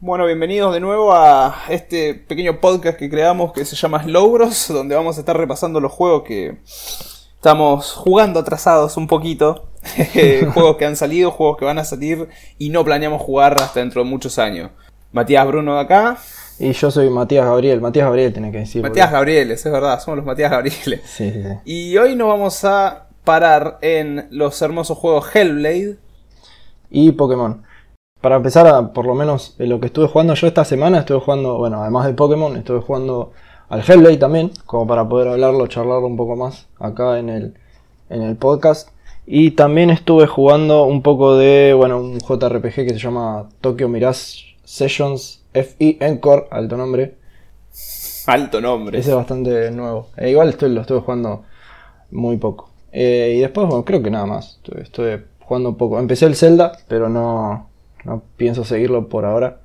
Bueno, bienvenidos de nuevo a este pequeño podcast que creamos que se llama Logros, donde vamos a estar repasando los juegos que estamos jugando atrasados un poquito. juegos que han salido, juegos que van a salir y no planeamos jugar hasta dentro de muchos años. Matías Bruno de acá. Y yo soy Matías Gabriel. Matías Gabriel tiene que decir. Matías Gabriel, es verdad, somos los Matías Gabrieles. Sí, sí, sí. Y hoy nos vamos a parar en los hermosos juegos Hellblade. Y Pokémon. Para empezar, a, por lo menos en lo que estuve jugando yo esta semana, estuve jugando, bueno, además de Pokémon, estuve jugando al Hellblade también, como para poder hablarlo, charlarlo un poco más acá en el, en el podcast. Y también estuve jugando un poco de, bueno, un JRPG que se llama Tokyo Mirage Sessions FE Encore, alto nombre. Alto nombre. Ese es bastante nuevo. Eh, igual estoy, lo estuve jugando muy poco. Eh, y después, bueno, creo que nada más. Estuve, estuve jugando un poco. Empecé el Zelda, pero no, no pienso seguirlo por ahora.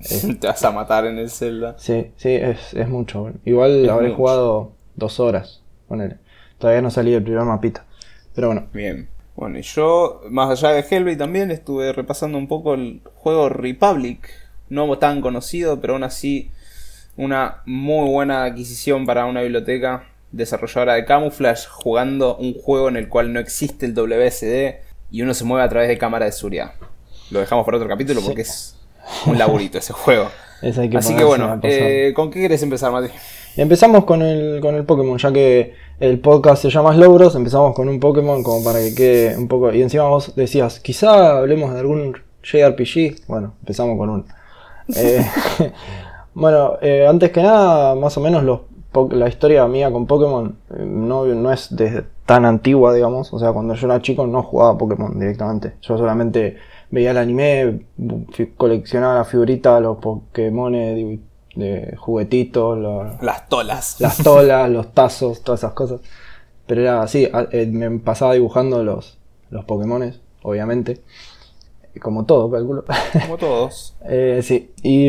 Te vas a matar en el Zelda. Sí, sí, es, es mucho. Igual Es habré mucho. jugado dos horas con él. Todavía no salí del primer mapita. Pero bueno, Bien. Bueno, y yo, más allá de Hellblade también, estuve repasando un poco el juego Republic. No tan conocido, pero aún así una muy buena adquisición para una biblioteca desarrolladora de Camouflage jugando un juego en el cual no existe el WSD y uno se mueve a través de cámara de seguridad. Lo dejamos para otro capítulo Sí. porque es un laburito ese juego. hay que Así que bueno, eh, ¿con qué querés empezar, Mati? Empezamos con el, con el Pokémon, ya que el podcast se llama Logros, empezamos con un Pokémon como para que quede un poco... Y encima vos decías, quizá hablemos de algún JRPG. Bueno, empezamos con un... Eh, bueno, eh, antes que nada, más o menos los, po- la historia mía con Pokémon eh, no, no es de, tan antigua, digamos. O sea, cuando yo era chico no jugaba Pokémon directamente. Yo solamente veía el anime, coleccionaba las figuritas, los Pokémon de, de juguetitos, los, Las tolas. las tolas, los tazos, todas esas cosas. Pero era así, eh, me pasaba dibujando los, los Pokémones, obviamente. Como todo, calculo. Como todos. Eh, sí, y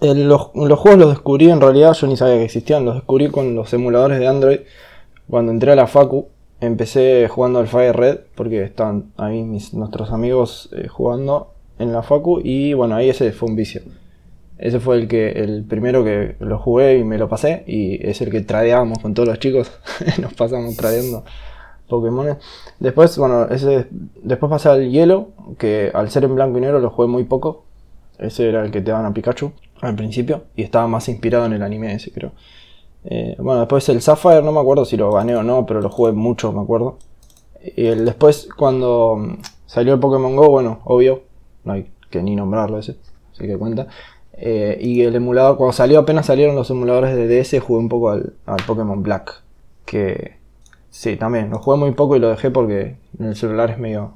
eh, los, los juegos los descubrí en realidad, yo ni sabía que existían, los descubrí con los emuladores de Android. Cuando entré a la Facu, empecé jugando al Fire Red, porque estaban ahí mis, nuestros amigos eh, jugando en la Facu, y bueno, ahí ese fue un vicio. Ese fue el que el primero que lo jugué y me lo pasé, y es el que tradeábamos con todos los chicos, nos pasamos tradeando Pokémon. Después, bueno, ese, después pasé al hielo, que al ser en blanco y negro lo jugué muy poco. Ese era el que te daban a Pikachu al principio, y estaba más inspirado en el anime ese, creo. Eh, bueno, después el Sapphire, no me acuerdo si lo gané o no, pero lo jugué mucho, me acuerdo. Y el- después, cuando mm, salió el Pokémon Go, bueno, obvio, no hay que ni nombrarlo ese, así que cuenta. Eh, y el emulador, cuando salió, apenas salieron los emuladores de DS, jugué un poco al, Pokémon Black. Que sí, también, lo jugué muy poco y lo dejé porque en el celular es medio.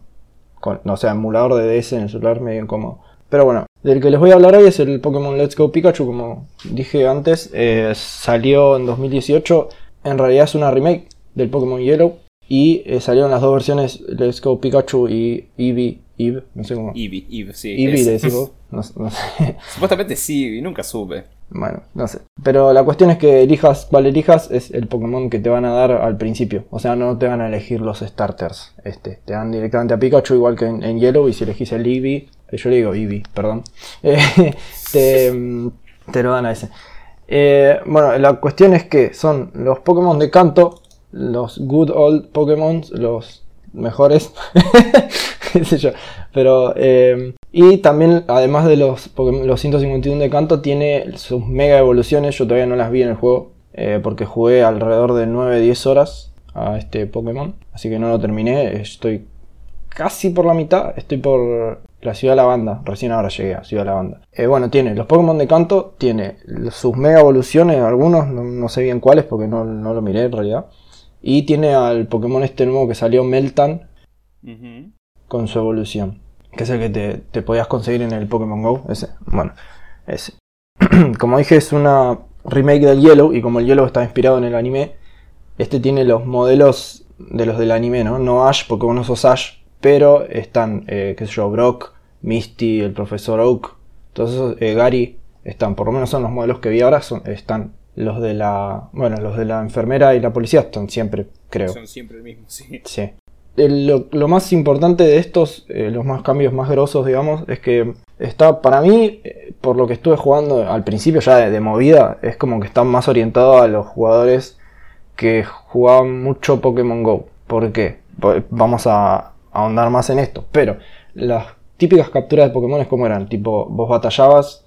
con- no, o sea, emulador de DS en el celular es medio incómodo. Pero bueno, del que les voy a hablar hoy es el Pokémon Let's Go Pikachu, como dije antes, eh, salió en 2018. En realidad es una remake del Pokémon Yellow. Y eh, salieron las dos versiones Let's Go Pikachu y Eevee, Eve, no sé cómo. Eevee, Eevee, sí. Eevee le decís vos, no, no sé. Supuestamente sí, nunca supe. Bueno, no sé. Pero la cuestión es que elijas cuál elijas es el Pokémon que te van a dar al principio. O sea, no te van a elegir los starters. Este, te dan directamente a Pikachu igual que en, en Yellow. Y si elegís el Eevee, eh, yo le digo Eevee, perdón. eh, te, mm, te lo dan a ese. Eh, bueno, la cuestión es que son los Pokémon de canto, los good old Pokémon, los mejores. Pero, eh, y también, además de los, Pokémon- los 151 de canto, tiene sus mega evoluciones. Yo todavía no las vi en el juego, eh, porque jugué alrededor de 9-10 horas a este Pokémon. Así que no lo terminé, estoy casi por la mitad, estoy por la ciudad de Lavanda, recién ahora llegué a Ciudad Lavanda. Eh, bueno, tiene los Pokémon de canto, tiene sus mega evoluciones, algunos, no, no sé bien cuáles porque no, no lo miré en realidad. Y tiene al Pokémon este nuevo que salió, Meltan, con su evolución. Que es el que te, te podías conseguir en el Pokémon Go. Ese. Bueno, ese. como dije, es una remake del Yellow. Y como el Yellow está inspirado en el anime, este tiene los modelos de los del anime, ¿no? No Ash, porque vos no sos Ash. Pero están, eh, qué sé yo, Brock, Misty, el profesor Oak. Todos esos, eh, Gary, están. Por lo menos son los modelos que vi ahora. Son, están los de la. Bueno, los de la enfermera y la policía están siempre, creo. Son siempre el mismo, sí. Sí. El- lo, lo más importante de estos, eh, los más cambios más grosos, digamos, es que está, para mí, por lo que estuve jugando al principio ya de, de movida, es como que está más orientado a los jugadores que jugaban mucho Pokémon Go. ¿Por qué? Pues Vamos a ahondar más en esto. Pero las típicas capturas de Pokémon es como eran. Tipo, vos batallabas,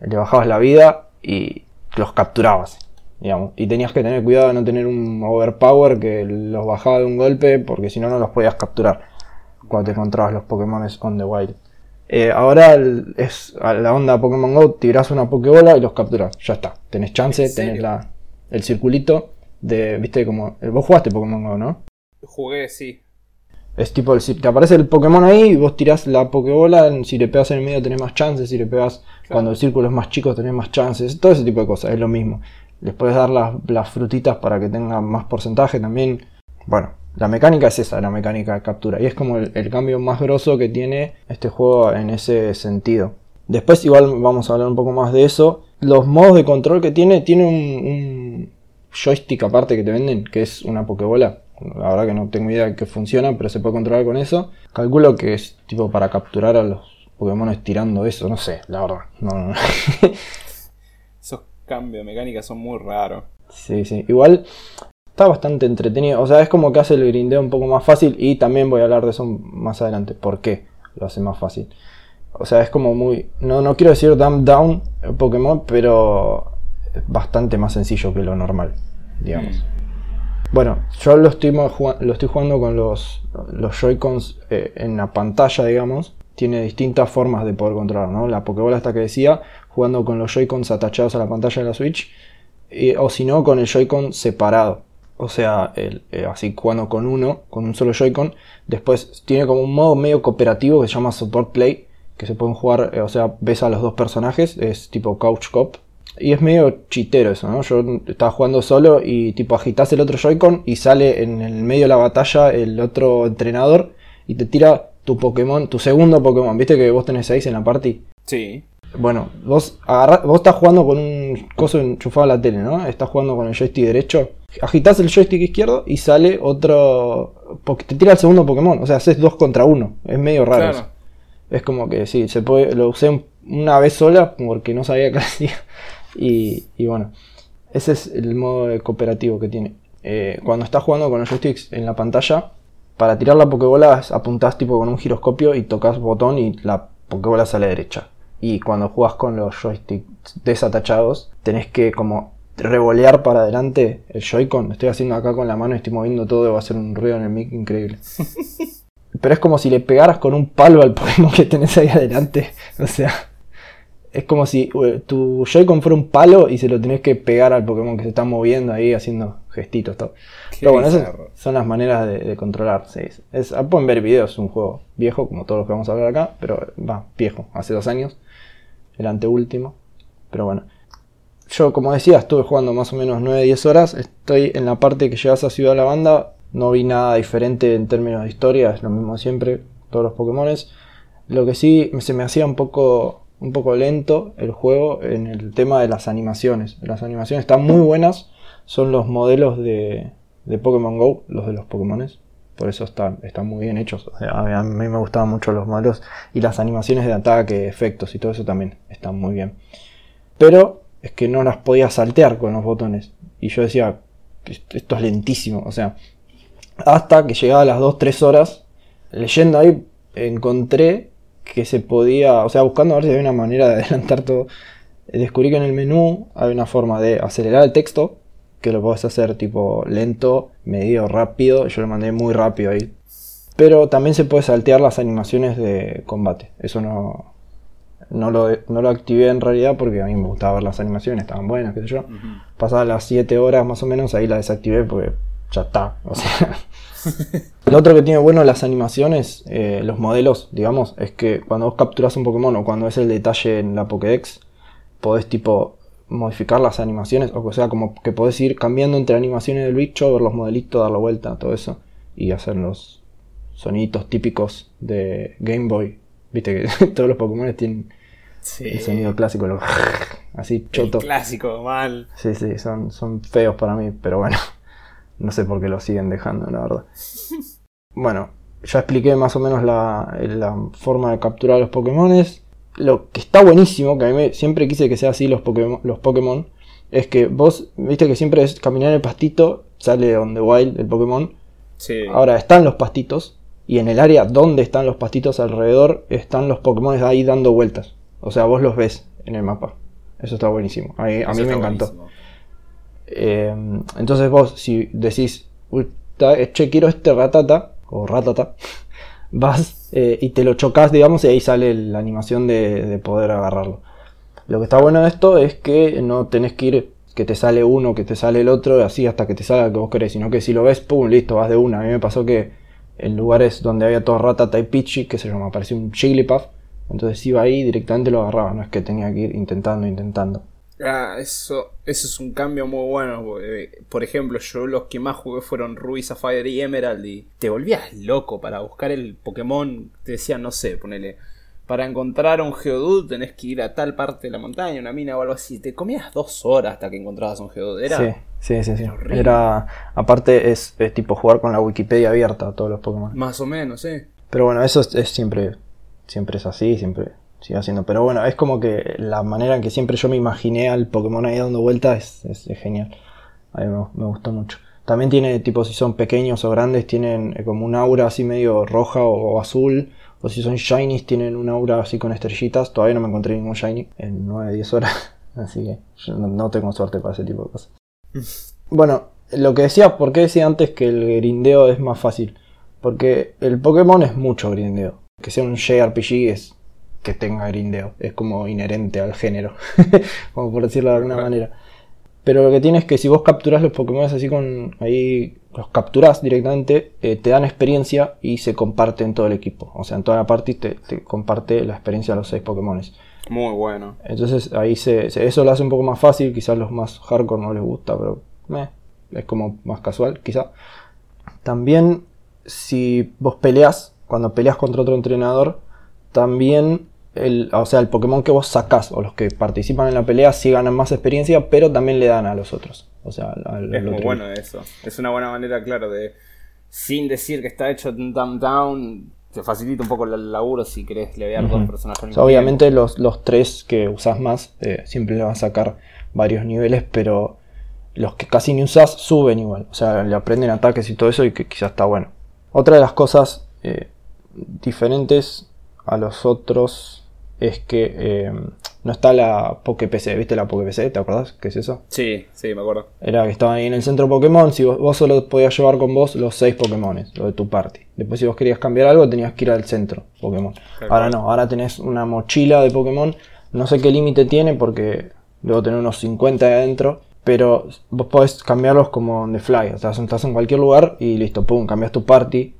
le bajabas la vida y los capturabas. Digamos. Y tenías que tener cuidado de no tener un overpower que los bajaba de un golpe porque si no no los podías capturar cuando te encontrabas los Pokémon on the wild. Eh, ahora el- es a la onda Pokémon Go, tirás una Pokébola y los capturas. Ya está. Tenés chance, tenés la, el circulito de, viste como, vos jugaste Pokémon Go, ¿no? Jugué, sí. Es tipo, el, si te aparece el Pokémon ahí y vos tirás la Pokébola, si le pegas en el medio tenés más chances, si le pegas cuando el círculo es más chico tenés más chances, todo ese tipo de cosas, es lo mismo. Les puedes dar las, las frutitas para que tengan más porcentaje también. Bueno, la mecánica es esa, la mecánica de captura. Y es como el, el cambio más grosso que tiene este juego en ese sentido. Después igual vamos a hablar un poco más de eso. Los modos de control que tiene, tiene un, un joystick aparte que te venden, que es una Pokébola. La verdad que no tengo idea de que funciona, pero se puede controlar con eso. Calculo que es tipo para capturar a los Pokémon estirando eso, no sé, la verdad. No, no, no. Esos cambios de mecánica son muy raros. Sí, sí. Igual está bastante entretenido. O sea, es como que hace el grindeo un poco más fácil. Y también voy a hablar de eso más adelante. ¿Por qué lo hace más fácil? O sea, es como muy. No, no quiero decir dumb down Pokémon, pero es bastante más sencillo que lo normal, digamos. Bueno, yo lo estoy, lo estoy jugando con los, los Joy-Cons eh, en la pantalla, digamos. Tiene distintas formas de poder controlar, ¿no? La Pokébola esta que decía, jugando con los Joy-Cons atachados a la pantalla de la Switch. o si no, con el Joy-Con separado. O sea, eh, así jugando con uno, con un solo Joy-Con. Después tiene como un modo medio cooperativo que se llama Support Play. Que se pueden jugar, eh, o sea, ves a los dos personajes. Es tipo Couch Cop. Y es medio chitero eso, ¿no? Yo estaba jugando solo y tipo agitas el otro Joy-Con y sale en el medio de la batalla el otro entrenador y te tira tu Pokémon, tu segundo Pokémon. ¿Viste que vos tenés 6 en la party? Sí. Bueno, vos, agarrá- vos estás jugando con un coso enchufado a la tele, ¿no? Estás jugando con el joystick derecho. Agitás el joystick izquierdo y sale otro. po- Te tira el segundo Pokémon. O sea, haces dos contra uno. Es medio raro. Claro. eso. Es como que sí, se puede. Lo usé un- una vez sola porque no sabía qué hacía. Y, y bueno, ese es el modo de cooperativo que tiene. Eh, cuando estás jugando con los joysticks en la pantalla, para tirar la Pokébola apuntás tipo con un giroscopio y tocas botón y la Pokébola sale derecha. Y cuando juegas con los joysticks desatachados, tenés que como revolear para adelante el Joy-Con. Estoy haciendo acá con la mano y estoy moviendo todo y va a hacer un ruido en el mic increíble. Pero es como si le pegaras con un palo al Pokémon que tenés ahí adelante. O sea, es como si eh, tu Joy-Con fuera un palo y se lo tenés que pegar al Pokémon que se está moviendo ahí haciendo gestitos. Todo. Pero bueno, esas son las maneras de, de controlar. sí. Es, ah, pueden ver videos, es un juego viejo, como todos los que vamos a hablar acá, pero va, viejo, hace dos años, el anteúltimo. Pero bueno, yo como decía, estuve jugando más o menos 9-10 horas, estoy en la parte que llegas a Ciudad de la Banda, no vi nada diferente en términos de historia, es lo mismo siempre, todos los Pokémones. Lo que sí se me hacía un poco, un poco lento el juego en el tema de las animaciones. Las animaciones están muy buenas, son los modelos de, de Pokémon Go, los de los Pokémones. Por eso están, están muy bien hechos. A mí- me gustaban mucho los modelos y las animaciones de ataque, efectos y todo eso también están muy bien. Pero es que no las podía saltear con los botones. Y yo decía, "Est- esto es lentísimo. O sea, hasta que llegaba a las 2-3 horas, leyendo ahí, encontré que se podía, o sea, buscando a ver si había una manera de adelantar todo, eh, descubrí que en el menú hay una forma de acelerar el texto, que lo podés hacer tipo lento, medio, rápido. Yo lo mandé muy rápido ahí. Pero también se puede saltear las animaciones de combate. Eso no, no, lo, no lo activé en realidad porque a mí me gustaba ver las animaciones, estaban buenas, qué sé yo. Ujú. Pasadas las 7 horas más o menos, ahí la desactivé porque ya está. O sea. Lo otro que tiene bueno las animaciones, eh, los modelos, digamos, es que cuando vos capturas un Pokémon o cuando es el detalle en la Pokédex, podés tipo modificar las animaciones, o sea, como que podés ir cambiando entre animaciones del bicho, ver los modelitos, dar la vuelta, todo eso, y hacer los soniditos típicos de Game Boy. Viste que todos los Pokémon tienen Sí. el sonido clásico, lo- así El choto. clásico, mal. Sí, sí, son, son feos para mí, pero bueno, no sé por qué lo siguen dejando, la verdad. Bueno, ya expliqué más o menos la, la forma de capturar los Pokémones. lo que está buenísimo, que a mí me- siempre quise que sea así los Pokémon, los Pokémon, es que vos, viste que siempre es caminar en el pastito, sale on the wild el Pokémon. Sí. Ahora están los pastitos, y en el área donde están los pastitos alrededor, están los Pokémon ahí dando vueltas. O sea, vos los ves en el mapa. Eso está buenísimo. A mí, a Eso mí me encantó. buenísimo. Eh, entonces vos, si decís, "Uy, ta- che, quiero este ratata, o ratata, vas eh, y te lo chocas, digamos, y ahí sale la animación de, de poder agarrarlo. Lo que está bueno de esto es que no tenés que ir, que te sale uno, que te sale el otro, así hasta que te salga el que vos querés, sino que si lo ves, pum, listo, vas de una. A mí me pasó que en lugares donde había todo ratata y pichi, que se llama, apareció un Jigglypuff, entonces iba ahí y directamente lo agarraba, no es que tenía que ir intentando, intentando. Ah, eso, eso es un cambio muy bueno. porque, Por ejemplo, yo los que más jugué fueron Ruby, Sapphire y Emerald. Y te volvías loco para buscar el Pokémon. Te decían, no sé, ponele. Para encontrar un Geodude tenés que ir a tal parte de la montaña, una mina o algo así. Te comías dos horas hasta que encontrabas un Geodude. Era, Sí, sí, sí, sí. era horrible. Era, aparte es, es tipo jugar con la Wikipedia abierta a todos los Pokémon. Más o menos, ¿eh? Pero bueno, eso es, es siempre, siempre es así, siempre sigue haciendo. Pero bueno, es como que la manera en que siempre yo me imaginé al Pokémon ahí dando vueltas es, es genial. A mí me, me gustó mucho. También tiene, tipo, si son pequeños o grandes, tienen eh, como un aura así medio roja o, o azul. O si son shinies, tienen un aura así con estrellitas. Todavía no me encontré ningún shiny en 9-10 horas. Así que yo no, no tengo suerte para ese tipo de cosas. Bueno, lo que decía, ¿por qué decía antes que el grindeo es más fácil? Porque el Pokémon es mucho grindeo. Que sea un JRPG es que tenga grindeo. Es como inherente al género. como por decirlo de alguna manera. Pero lo que tiene es que si vos capturás los Pokémon así con. ahí los capturás directamente, eh, te dan experiencia y se comparte en todo el equipo. O sea, en toda la party te, te comparte la experiencia de los seis Pokémon. Muy bueno. Entonces ahí se, se- eso lo hace un poco más fácil, quizás los más hardcore no les gusta, pero meh, es como más casual, quizá. También si vos peleas, cuando peleas contra otro entrenador, también el, o sea, el Pokémon que vos sacás o los que participan en la pelea sí ganan más experiencia, pero también le dan a los otros. O sea, al- al Es muy otro bueno eso. Es una buena manera, claro, de. Sin decir que está hecho down down. Te facilita un poco el laburo si querés levear dos personajes O sea, obviamente los, los tres que usás más eh, siempre le van a sacar varios niveles, pero los que casi ni usás suben igual. O sea, le aprenden ataques y todo eso y que quizás está bueno. Otra de las cosas eh, diferentes a los otros es que eh, no está la Poké PC. ¿Viste la Poké PC? ¿Te acordás? ¿Qué es eso? Sí, sí, me acuerdo. Era que estaban ahí en el centro Pokémon. Si vos, vos solo podías llevar con vos los seis Pokémon, lo de tu party. Después, si vos querías cambiar algo, tenías que ir al centro Pokémon. Ahora no, ahora tenés una mochila de Pokémon. No sé qué límite tiene porque debo tener unos 50 de adentro. Pero vos podés cambiarlos como on the fly. O sea, estás en cualquier lugar y listo, pum, cambias tu party.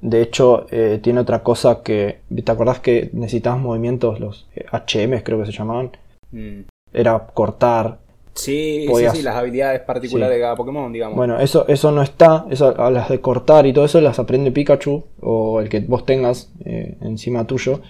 De hecho, eh, tiene otra cosa que. ¿Te acordás que necesitabas movimientos, los eh, HM creo que se llamaban? Mm. Era cortar, Sí, Podías- sí, sí, las habilidades particulares Sí. de cada Pokémon, digamos. Bueno, eso, eso no está. Eso, a las de cortar y todo eso las aprende Pikachu o el que vos tengas eh, encima tuyo.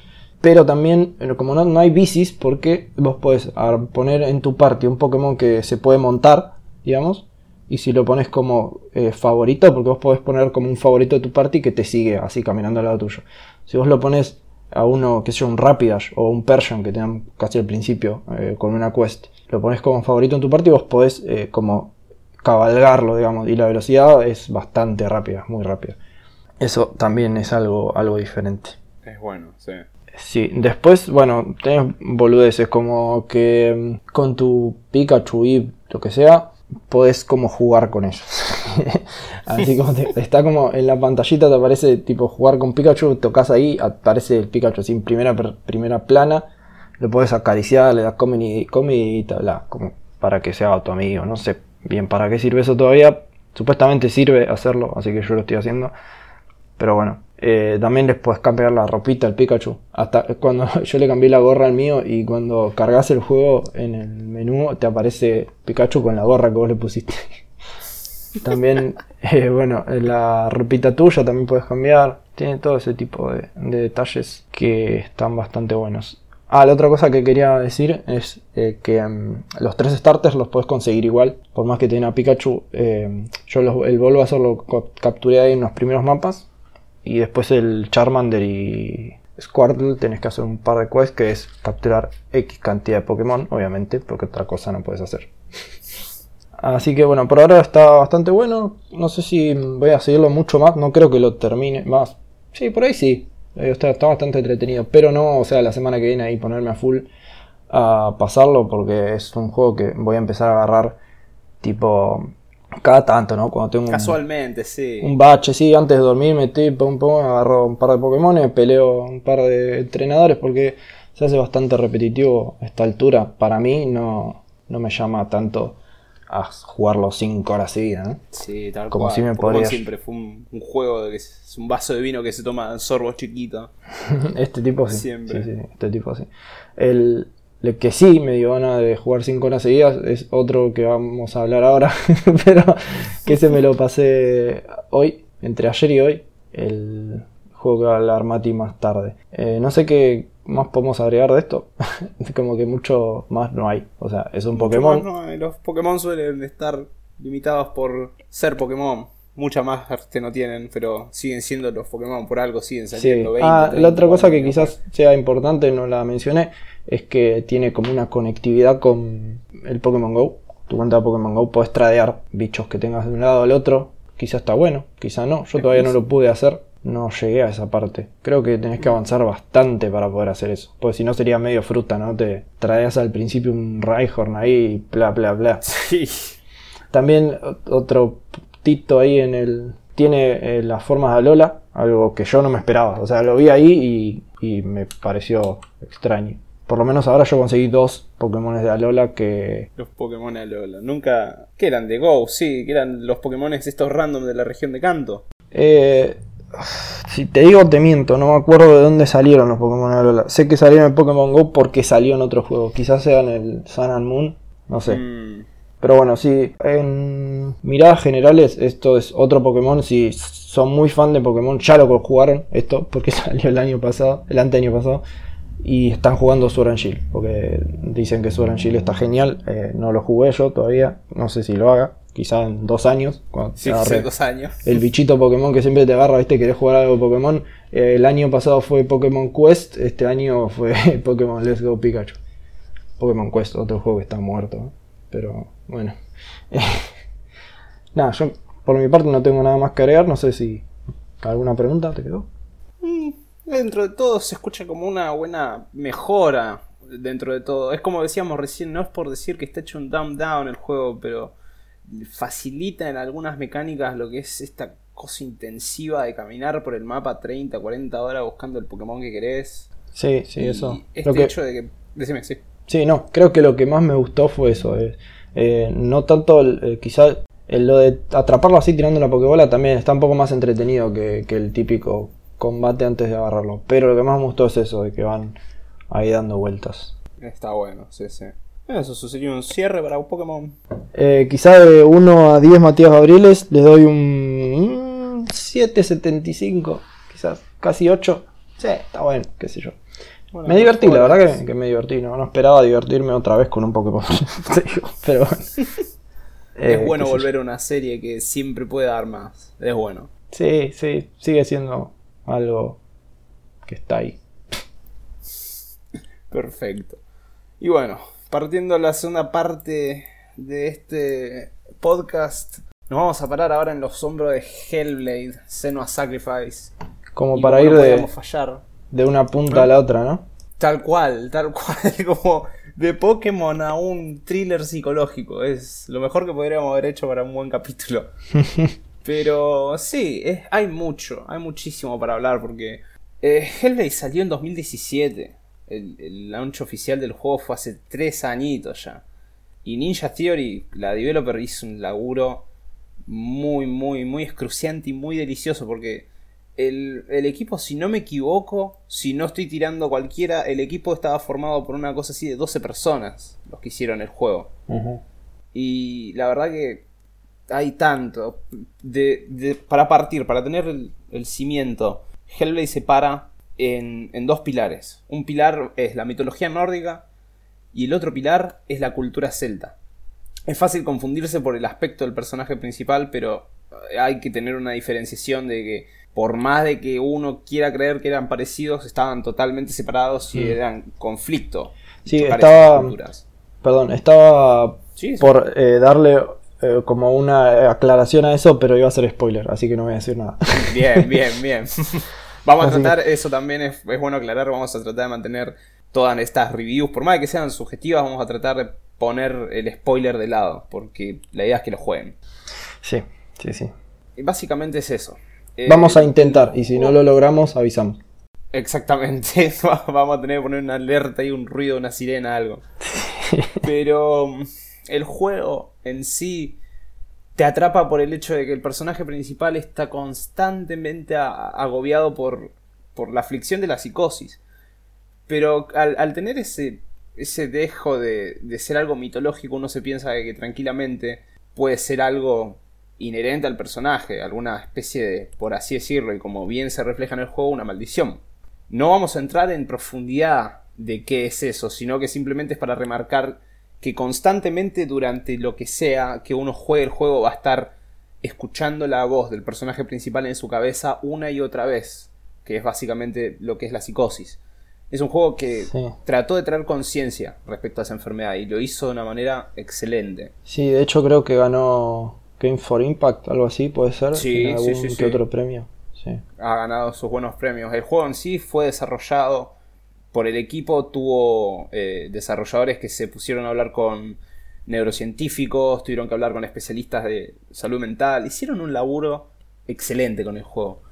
Pero también, eh, como no, no hay bicis, porque vos podés poner en tu party un Pokémon que se puede montar, digamos. Y si lo pones como eh, favorito, porque vos podés poner como un favorito de tu party que te sigue así caminando al lado tuyo. Si vos lo pones a uno, que sea un Rapidash o un Persian que tengan casi al principio eh, con una quest, lo pones como favorito en tu party, vos podés eh, como cabalgarlo, digamos, y la velocidad es bastante rápida, muy rápida. Eso también es algo, algo diferente. Es bueno, sí. Sí, después, bueno, tenés boludeces como que mm, con tu Pikachu y lo que sea, podés como jugar con ellos. Así como te- está como en la pantallita te aparece tipo jugar con Pikachu, tocas ahí, aparece el Pikachu así en primera, primera plana, lo puedes acariciar, le das comidita, bla, como para que sea tu amigo, no sé bien para qué sirve eso todavía, supuestamente sirve hacerlo, así que yo lo estoy haciendo. Pero bueno, eh, también les puedes cambiar la ropita al Pikachu. Hasta cuando yo le cambié la gorra al mío y cuando cargas el juego en el menú te aparece Pikachu con la gorra que vos le pusiste. también, eh, bueno, la ropita tuya también puedes cambiar. Tiene todo ese tipo de, de detalles que están bastante buenos. Ah, la otra cosa que quería decir es eh, que mm, los tres starters los puedes conseguir igual. Por más que tenga Pikachu, eh, yo los- el Bulbasaur lo capturé ahí en los primeros mapas. Y después el Charmander y Squirtle tenés que hacer un par de quests que es capturar X cantidad de Pokémon, obviamente, porque otra cosa no puedes hacer. Así que bueno, por ahora está bastante bueno. No sé si voy a seguirlo mucho más. No creo que lo termine más. Sí, por ahí sí. Eh, Está, está bastante entretenido. Pero no, o sea, la semana que viene ahí ponerme a full a pasarlo. Porque es un juego que voy a empezar a agarrar tipo cada tanto, ¿no? Cuando tengo un, Casualmente, sí. un bache, sí, antes de dormir metí, pum, pum, agarro un par de Pokémon, peleo un par de entrenadores porque se hace bastante repetitivo a esta altura. Para mí no, no me llama tanto a jugarlo 5 horas seguidas, ¿no? Sí, tal Como cual. si me podría- siempre fue un, un juego de que es un vaso de vino que se toma en sorbos chiquitos. este tipo sí. Siempre. Sí, sí, este tipo sí. El que sí me dio ganas de jugar 5 horas seguidas es otro que vamos a hablar ahora, pero que se me lo pasé hoy, entre ayer y hoy, el juego que va a hablar Mati más tarde. Eh, no sé qué más podemos agregar de esto, como que mucho más no hay. O sea, es un Pokémon. Mucho más no, los Pokémon suelen estar limitados por ser Pokémon. Mucha más arte no tienen, pero siguen siendo los Pokémon. Por algo siguen Sí. saliendo 20. Ah, 30, la otra cosa que 40. quizás sea importante, no la mencioné, es que tiene como una conectividad con el Pokémon Go. Tu cuenta de Pokémon Go puedes tradear bichos que tengas de un lado al otro. Quizás está bueno, quizás no. Yo todavía no lo pude hacer. No llegué a esa parte. Creo que tenés que avanzar bastante para poder hacer eso. Porque si no sería medio fruta, ¿no? Te traías al principio un Rhyhorn ahí y bla bla bla. Sí. También otro tito ahí en el. Tiene eh, las formas de Alola, algo que yo no me esperaba. O sea, lo vi ahí y, y me pareció extraño. Por lo menos ahora yo conseguí dos Pokémon de Alola que. Los Pokémon Alola. Nunca. ¿Qué eran? De Go, sí. Que eran los Pokémon estos random de la región de Kanto. Eh, si te digo, te miento, no me acuerdo de dónde salieron los Pokémon Alola. Sé que salieron en Pokémon Go porque salió en otro juego. Quizás sea en el Sun and Moon, no sé. Mm, Pero bueno, sí, en miradas generales, esto es otro Pokémon. Si son muy fan de Pokémon, ya lo jugaron esto, porque salió el año pasado, el anteaño pasado. Y están jugando Sword and Shield, porque dicen que Sword and Shield está genial. eh, no lo jugué yo todavía, no sé si lo haga, quizá en dos años. Cuando sí, dos años. el bichito Pokémon que siempre te agarra, viste, querés jugar algo Pokémon. Eh, el año pasado fue Pokémon Quest, este año fue Pokémon Let's Go Pikachu. Pokémon Quest, otro juego que está muerto, ¿eh? pero bueno. Nada, yo por mi parte no tengo nada más que agregar, no sé si alguna pregunta te quedó. Mm, Dentro de todo se escucha como una buena mejora. Dentro de todo. Es como decíamos recién, no es por decir que está hecho un dumb down el juego, pero facilita en algunas mecánicas lo que es esta cosa intensiva de caminar por el mapa 30, 40 horas buscando el Pokémon que querés. Sí, sí, Y eso. Este Lo que- hecho de que. Decime, sí. Sí, no, creo que lo que más me gustó fue eso. eh, eh, no tanto, eh, quizá el- lo de atraparlo así tirando la Pokébola también está un poco más entretenido que, que el típico combate antes de agarrarlo. Pero lo que más me gustó es eso, de que van ahí dando vueltas. Está bueno, sí, sí. Eso sería un cierre para un Pokémon. Eh, quizá de 1 a 10 Matías Gabrieles les doy un mm, 7.75, quizás casi 8. Sí, está bueno, qué sé yo. Bueno, Me divertí, la verdad que, que me divertí, no, no esperaba divertirme otra vez con un Pokémon. pero bueno. Eh, Es bueno qué sé volver a una serie que siempre puede dar más. Es bueno. Sí, sí, sigue siendo algo que está ahí. Perfecto. Y bueno, partiendo a la segunda parte de este podcast, nos vamos a parar ahora en los hombros de Hellblade, Senua Sacrifice. Como Y para ir no de, fallar. De una punta a la otra, ¿no? Tal cual, tal cual, como de Pokémon a un thriller psicológico. Es lo mejor que podríamos haber hecho para un buen capítulo. Pero sí, es, hay mucho, hay muchísimo para hablar porque eh, Hellblade salió en 2017. El, el launch oficial del juego fue hace tres añitos ya. Y Ninja Theory, la developer, hizo un laburo muy, muy, muy excruciante y muy delicioso porque el, el equipo, si no me equivoco, si no estoy tirando cualquiera, el equipo estaba formado por una cosa así de 12 personas, los que hicieron el juego. Y la verdad que hay tanto. De, de- para partir, para tener el, el cimiento, Hellblade se para en, en dos pilares. Un pilar es la mitología nórdica y el otro pilar es la cultura celta. Es fácil confundirse por el aspecto del personaje principal, pero hay que tener una diferenciación de que por más de que uno quiera creer que eran parecidos, estaban totalmente separados y Mm. eran conflicto. Sí, estaba-. Perdón, estaba Sí, sí. por eh, darle eh, como una aclaración a eso, pero iba a ser spoiler, así que no voy a decir nada. Bien, bien, bien. Vamos a que- tratar, eso también es, es bueno aclarar, vamos a tratar de mantener todas estas reviews, por más de que sean subjetivas, vamos a tratar de poner el spoiler de lado, porque la idea es que lo jueguen. sí, sí, sí. Y básicamente es eso. Eh, Vamos a intentar, y si no lo logramos, avisamos. Exactamente, vamos a tener que poner una alerta y un ruido, una sirena, algo. Pero mm, el juego en sí te atrapa por el hecho de que el personaje principal está constantemente agobiado por, por la aflicción de la psicosis. Pero al, al tener ese, ese dejo de, de ser algo mitológico, uno se piensa que tranquilamente puede ser algo inherente al personaje, alguna especie de, por así decirlo, y como bien se refleja en el juego, una maldición. No vamos a entrar en profundidad de qué es eso, sino que simplemente es para remarcar que constantemente durante lo que sea que uno juegue el juego va a estar escuchando la voz del personaje principal en su cabeza una y otra vez, que es básicamente lo que es la psicosis. Es un juego que Sí. trató de traer conciencia respecto a esa enfermedad y lo hizo de una manera excelente. Sí, de hecho creo que ganó Game for Impact, algo así, puede ser. Sí, en algún sí, sí, que otro premio. Ha ganado sus buenos premios. El juego en sí fue desarrollado por el equipo, tuvo eh, desarrolladores que se pusieron a hablar con neurocientíficos, tuvieron que hablar con especialistas de salud mental, hicieron un laburo excelente con el juego.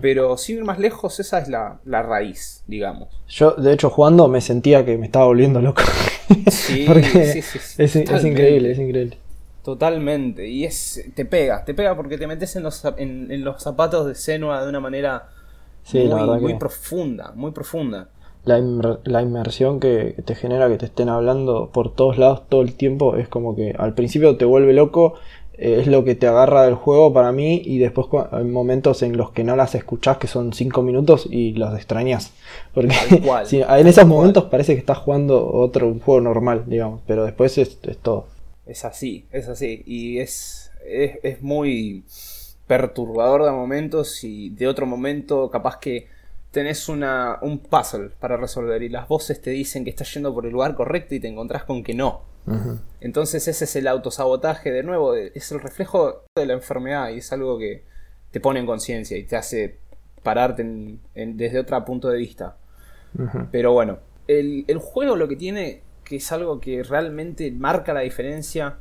Pero sin ir más lejos, esa es la, la raíz, digamos. Yo, de hecho, jugando me sentía que me estaba volviendo loco. Sí, Porque sí, sí, es, increíble, es increíble. Totalmente. Y es. te pega, te pega porque te metes en los, en, en los zapatos de Senua de una manera Sí, muy, la verdad muy que profunda, muy profunda. la, inmer- la inmersión que te genera que te estén hablando por todos lados todo el tiempo es como que al principio te vuelve loco, eh, es lo que te agarra del juego para mí y después hay momentos en los que no las escuchás que son 5 minutos y los extrañas. Porque Tal cual, sí, en esos cual. momentos parece que estás jugando otro un juego normal, digamos, pero después es, es todo. Es así, es así. Y es, es, es muy perturbador de momentos y de otro momento capaz que tenés una, un puzzle para resolver y las voces te dicen que estás yendo por el lugar correcto y te encontrás con que no. Entonces ese es el autosabotaje de nuevo, es el reflejo de la enfermedad y es algo que te pone en conciencia y te hace pararte en- en- desde otro punto de vista. Pero bueno, el, el juego lo que tiene, que es algo que realmente marca la diferencia,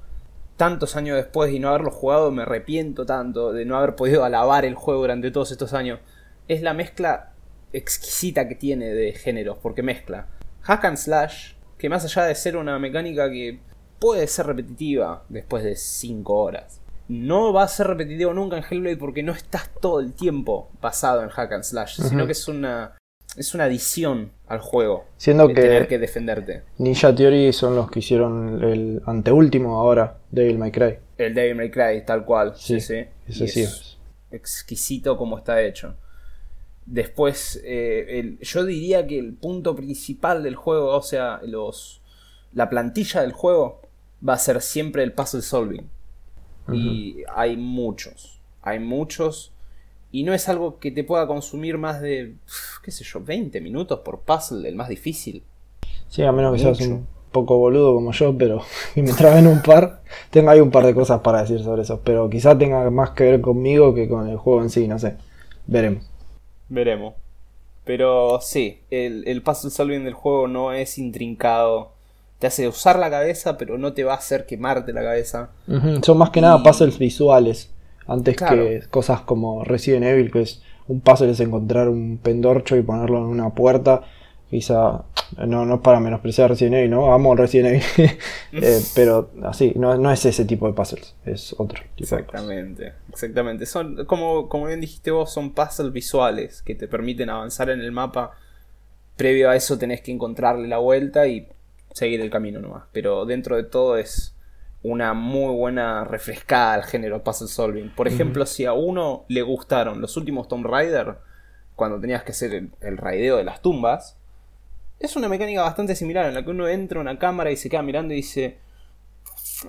tantos años después y no haberlo jugado, me arrepiento tanto de no haber podido alabar el juego durante todos estos años, es la mezcla exquisita que tiene de géneros, porque mezcla hack and slash, que más allá de ser una mecánica que puede ser repetitiva después de 5 horas, no va a ser repetitivo nunca en Hellblade porque no estás todo el tiempo basado en hack and slash, sino que es una es una adición al juego. Siendo que- tener que defenderte. Ninja Theory son los que hicieron el anteúltimo ahora, Devil May Cry. El Devil May Cry, tal cual. Sí, sí. Ese sí es es. exquisito como está hecho. Después, eh, el- yo diría que el punto principal del juego, o sea, los la plantilla del juego, va a ser siempre el puzzle solving. Y hay muchos, hay muchos. Y no es algo que te pueda consumir más de, qué sé yo, 20 minutos por puzzle, el más difícil. Sí, a menos que seas un poco boludo como yo, pero que me traben un par. Tengo ahí un par de cosas para decir sobre eso, pero quizá tenga más que ver conmigo que con el juego en sí, no sé. Veremos. Veremos. Pero sí, el, el puzzle solving del juego no es intrincado. Te hace usar la cabeza, pero no te va a hacer quemarte la cabeza. Son más que nada Y- puzzles visuales, antes Claro. que cosas como Resident Evil, que es un puzzle es encontrar un pendorcho y ponerlo en una puerta. Quizá, no, no es para menospreciar Resident Evil, ¿no? Amo Resident Evil, Eh, pero así, no, no es ese tipo de puzzles, es otro tipo de puzzles. Exactamente, exactamente. Son, como, como bien dijiste vos, son puzzles visuales que te permiten avanzar en el mapa. Previo a eso tenés que encontrarle la vuelta y seguir el camino nomás. Pero dentro de todo es una muy buena refrescada al género puzzle solving. Por ejemplo, si a uno le gustaron los últimos Tomb Raider, cuando tenías que hacer el, el raideo de las tumbas, es una mecánica bastante similar en la que uno entra a una cámara y se queda mirando y dice,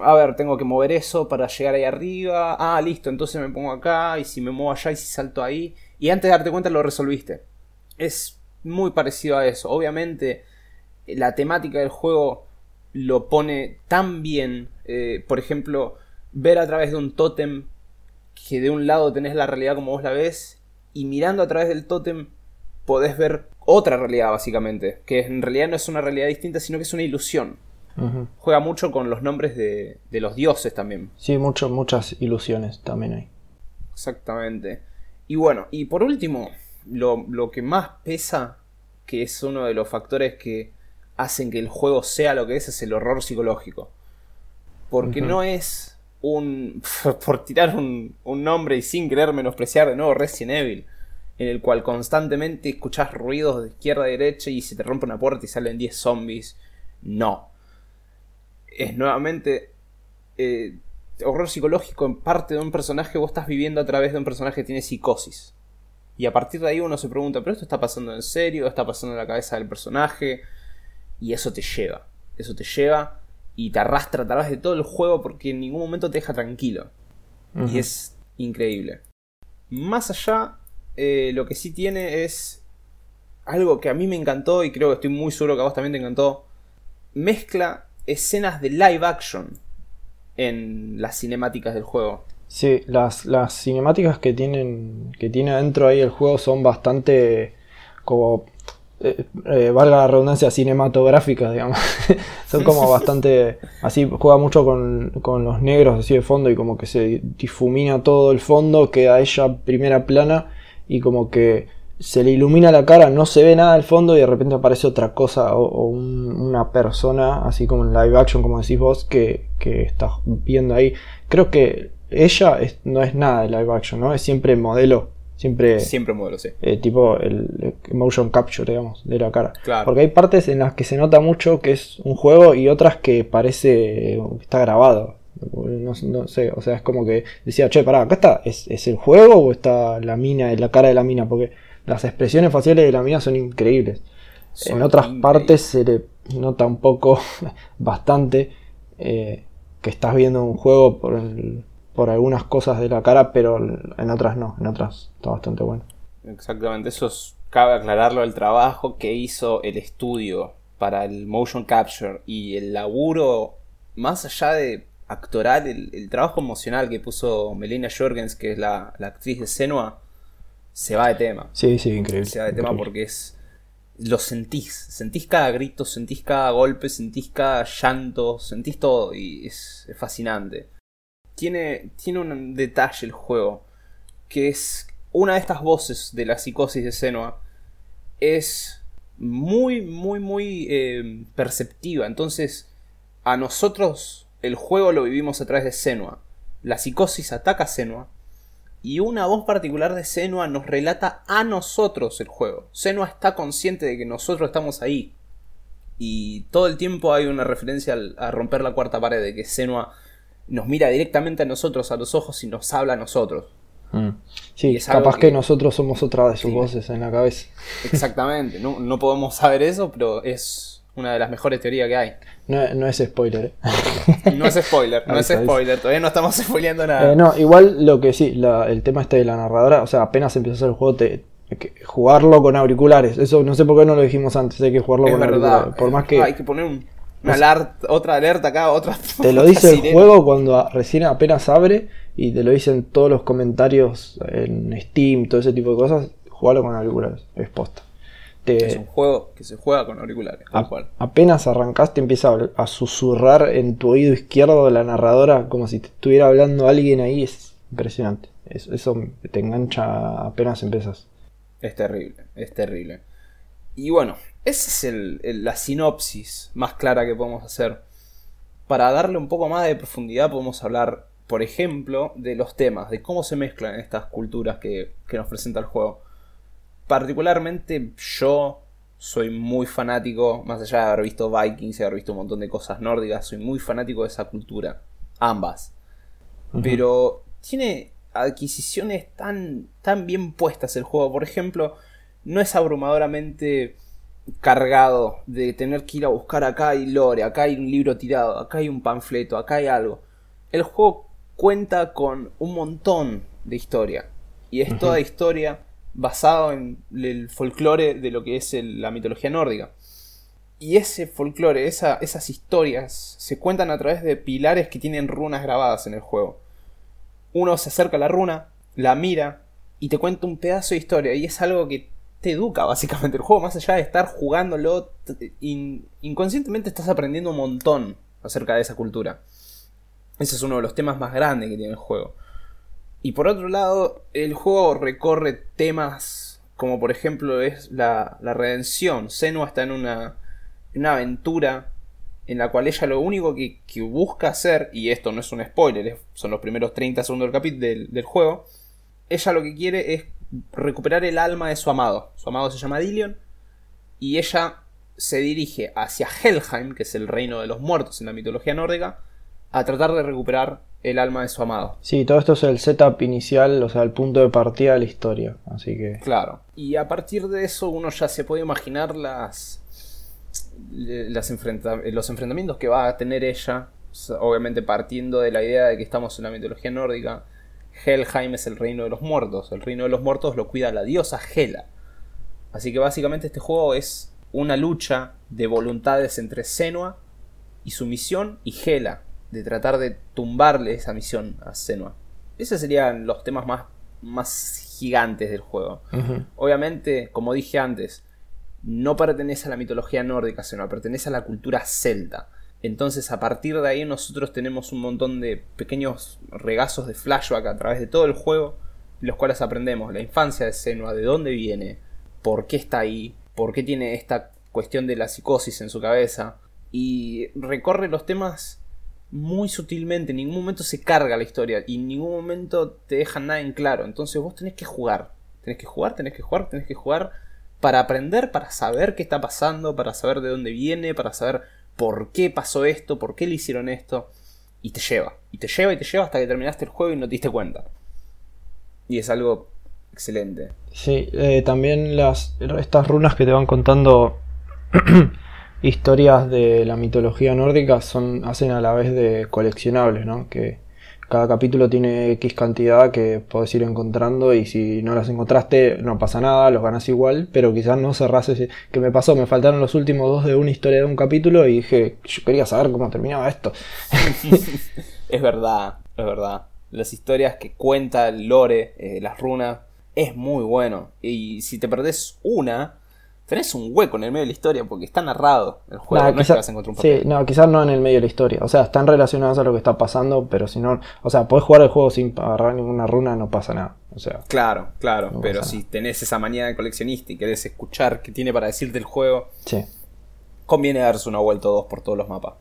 a ver, tengo que mover eso para llegar ahí arriba. Ah, listo, entonces me pongo acá. Y si me muevo allá y si salto ahí. y antes de darte cuenta lo resolviste. Es muy parecido a eso. Obviamente la temática del juego lo pone tan bien. Eh, por ejemplo, ver a través de un tótem que de un lado tenés la realidad como vos la ves y mirando a través del tótem podés ver otra realidad básicamente, que en realidad no es una realidad distinta, sino que es una ilusión. Juega mucho con los nombres de, de los dioses también. Sí, mucho, muchas ilusiones también hay. Exactamente. Y bueno, y por último, lo, lo, que más pesa, que es uno de los factores que hacen que el juego sea lo que es, es el horror psicológico. Porque no es un. por tirar un, un, nombre y sin querer menospreciar de nuevo Resident Evil, en el cual constantemente escuchás ruidos de izquierda a derecha y se te rompe una puerta y salen 10 zombies. No. Es nuevamente. Eh, horror psicológico en parte de un personaje vos estás viviendo a través de un personaje que tiene psicosis. Y a partir de ahí uno se pregunta, ¿pero esto está pasando en serio? ¿Está pasando en la cabeza del personaje? Y eso te lleva. Eso te lleva y te arrastra a través de todo el juego porque en ningún momento te deja tranquilo. Y es increíble. Más allá, eh, lo que sí tiene es algo que a mí me encantó y creo que estoy muy seguro que a vos también te encantó. Mezcla escenas de live action en las cinemáticas del juego. Sí, las, las cinemáticas que tienen que tiene adentro ahí el juego son bastante como eh, eh, valga la redundancia cinematográficas, digamos. son como bastante así juega mucho con, con, los negros así de fondo y como que se difumina todo el fondo, queda ella primera plana y como que se le ilumina la cara, no se ve nada al fondo y de repente aparece otra cosa o, una persona, así como en live action, como decís vos, que, que estás viendo ahí. Creo que ella no es nada de live action, ¿no? Es siempre modelo. Siempre, siempre modelo, sí. Eh, tipo el, motion capture, digamos, de la cara. Porque hay partes en las que se nota mucho que es un juego y otras que parece que está grabado. No, sé, o sea, es como que decía, che, pará, acá está, ¿es, ¿es el juego o está la mina, la cara de la mina? Porque las expresiones faciales de la mía son increíbles. en otras partes se le nota un poco, bastante, eh, que estás viendo un juego por, por algunas cosas de la cara, pero en otras no, en otras está bastante bueno. Exactamente, eso cabe aclararlo, el trabajo que hizo el estudio para el motion capture y el laburo, más allá de actoral, el, trabajo emocional que puso Melina Jorgens, que es la, la actriz de Senua, se va de tema. Sí, sí, increíble. Se va de tema porque es. Lo sentís. Sentís cada grito, sentís cada golpe, sentís cada llanto, sentís todo y es, fascinante. Tiene, tiene un detalle el juego que es una de estas voces de la psicosis de Senua es muy, muy, muy eh, perceptiva. Entonces, a nosotros el juego lo vivimos a través de Senua. La psicosis ataca a Senua y una voz particular de Senua nos relata a nosotros el juego. Senua está consciente de que nosotros estamos ahí. Y todo el tiempo hay una referencia a romper la cuarta pared, de que Senua nos mira directamente a nosotros, a los ojos, y nos habla a nosotros. Mm. Sí, capaz que... nosotros somos otra de sus voces en la cabeza. Exactamente, no, no podemos saber eso, pero es una de las mejores teorías que hay. No, es spoiler, ¿eh? No es spoiler, no es spoiler, todavía no estamos spoileando nada. Eh, no, igual lo que sí, el tema este de la narradora, o sea, apenas empieza a hacer el juego, te, que jugarlo con auriculares. Eso no sé por qué no lo dijimos antes, hay que jugarlo con auriculares. Por más que. Hay que poner un, una otra alerta acá, otra. Te lo dice el juego cuando recién apenas abre y te lo dicen todos los comentarios en Steam, todo ese tipo de cosas. Jugarlo con auriculares, es posta. Es un juego que se juega con auriculares. apenas arrancaste empieza a, susurrar en tu oído izquierdo la narradora como si te estuviera hablando alguien ahí. Es impresionante. Eso, te engancha apenas empiezas. Es terrible, es terrible. Y bueno, esa es la sinopsis más clara que podemos hacer. Para darle un poco más de profundidad podemos hablar, por ejemplo, de los temas, de cómo se mezclan estas culturas que nos presenta el juego particularmente yo soy muy fanático, más allá de haber visto Vikings y haber visto un montón de cosas nórdicas, soy muy fanático de esa cultura. Ambas. Pero tiene adquisiciones tan, tan bien puestas el juego. Por ejemplo, no es abrumadoramente cargado de tener que ir a buscar acá hay lore, acá hay un libro tirado, acá hay un panfleto, acá hay algo. El juego cuenta con un montón de historia. Y es toda historia basado en el folclore de lo que es la mitología nórdica. Y ese folclore, esas historias, se cuentan a través de pilares que tienen runas grabadas en el juego. Uno se acerca a la runa, la mira y te cuenta un pedazo de historia. Y es algo que te educa básicamente el juego. Más allá de estar jugándolo, inconscientemente estás aprendiendo un montón acerca de esa cultura. Ese es uno de los temas más grandes que tiene el juego. Y por otro lado, el juego recorre temas como por ejemplo es la, redención. Senua está en una, una, aventura en la cual ella lo único que, busca hacer, y esto no es un spoiler, son los primeros 30 segundos del capítulo del, juego, ella lo que quiere es recuperar el alma de su amado. Su amado se llama Dillion, y ella se dirige hacia Helheim, que es el reino de los muertos en la mitología nórdica, a tratar de recuperar el alma de su amado. Sí, todo esto es el setup inicial, o sea, el punto de partida de la historia, así que... Claro, y a partir de eso uno ya se puede imaginar las, las los enfrentamientos que va a tener ella, obviamente partiendo de la idea de que estamos en la mitología nórdica, Helheim es el reino de los muertos, el reino de los muertos lo cuida la diosa Hela. Así que básicamente este juego es una lucha de voluntades entre Senua y su misión y Hela, de tratar de tumbarle esa misión a Senua. Esos serían los temas más, más gigantes del juego. Obviamente, como dije antes, no pertenece a la mitología nórdica, sino pertenece a la cultura celta. Entonces, a partir de ahí, nosotros tenemos un montón de pequeños regazos de flashback a través de todo el juego, los cuales aprendemos. La infancia de Senua, de dónde viene, por qué está ahí, por qué tiene esta cuestión de la psicosis en su cabeza, y recorre los temas muy sutilmente, en ningún momento se carga la historia y en ningún momento te dejan nada en claro. Entonces vos tenés que jugar, tenés que jugar, tenés que jugar, tenés que jugar para aprender, para saber qué está pasando, para saber de dónde viene, para saber por qué pasó esto, por qué le hicieron esto. Y te lleva, y te lleva y te lleva hasta que terminaste el juego y no te diste cuenta. Y es algo excelente. Sí, eh, también las, estas runas que te van contando historias de la mitología nórdica son, hacen a la vez de coleccionables, ¿no? Que cada capítulo tiene X cantidad que podés ir encontrando y si no las encontraste no pasa nada, los ganas igual, pero quizás no cerrás ese... que me pasó, me faltaron los últimos dos de una historia de un capítulo y dije, yo quería saber cómo terminaba esto. es verdad, es verdad. Las historias que cuenta lore, eh, las runas, es muy bueno. Y si te perdés una, tenés un hueco en el medio de la historia porque está narrado el juego. no quizá, es un Sí, no, quizás no en el medio de la historia. O sea, están relacionados a lo que está pasando, pero si no. O sea, podés jugar el juego sin agarrar ninguna runa, no pasa nada. O sea. Claro, claro. pero si tenés esa manía de coleccionista y querés escuchar qué tiene para decirte el juego. Sí. Conviene darse una vuelta o dos por todos los mapas.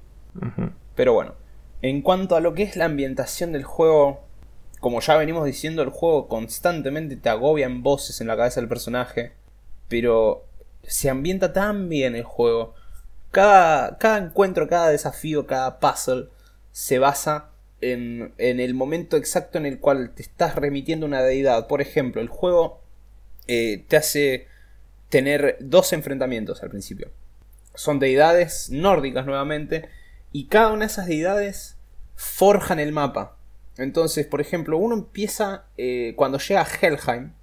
Pero bueno. En cuanto a lo que es la ambientación del juego. Como ya venimos diciendo, el juego constantemente te agobia en voces en la cabeza del personaje. Pero se ambienta tan bien el juego. Cada, cada encuentro, cada desafío, cada puzzle se basa en, en, el momento exacto en el cual te estás remitiendo una deidad. Por ejemplo, el juego eh, te hace tener dos enfrentamientos al principio. Son deidades nórdicas nuevamente. Y cada una de esas deidades forjan el mapa. Entonces, por ejemplo, uno empieza eh, cuando llega a Helheim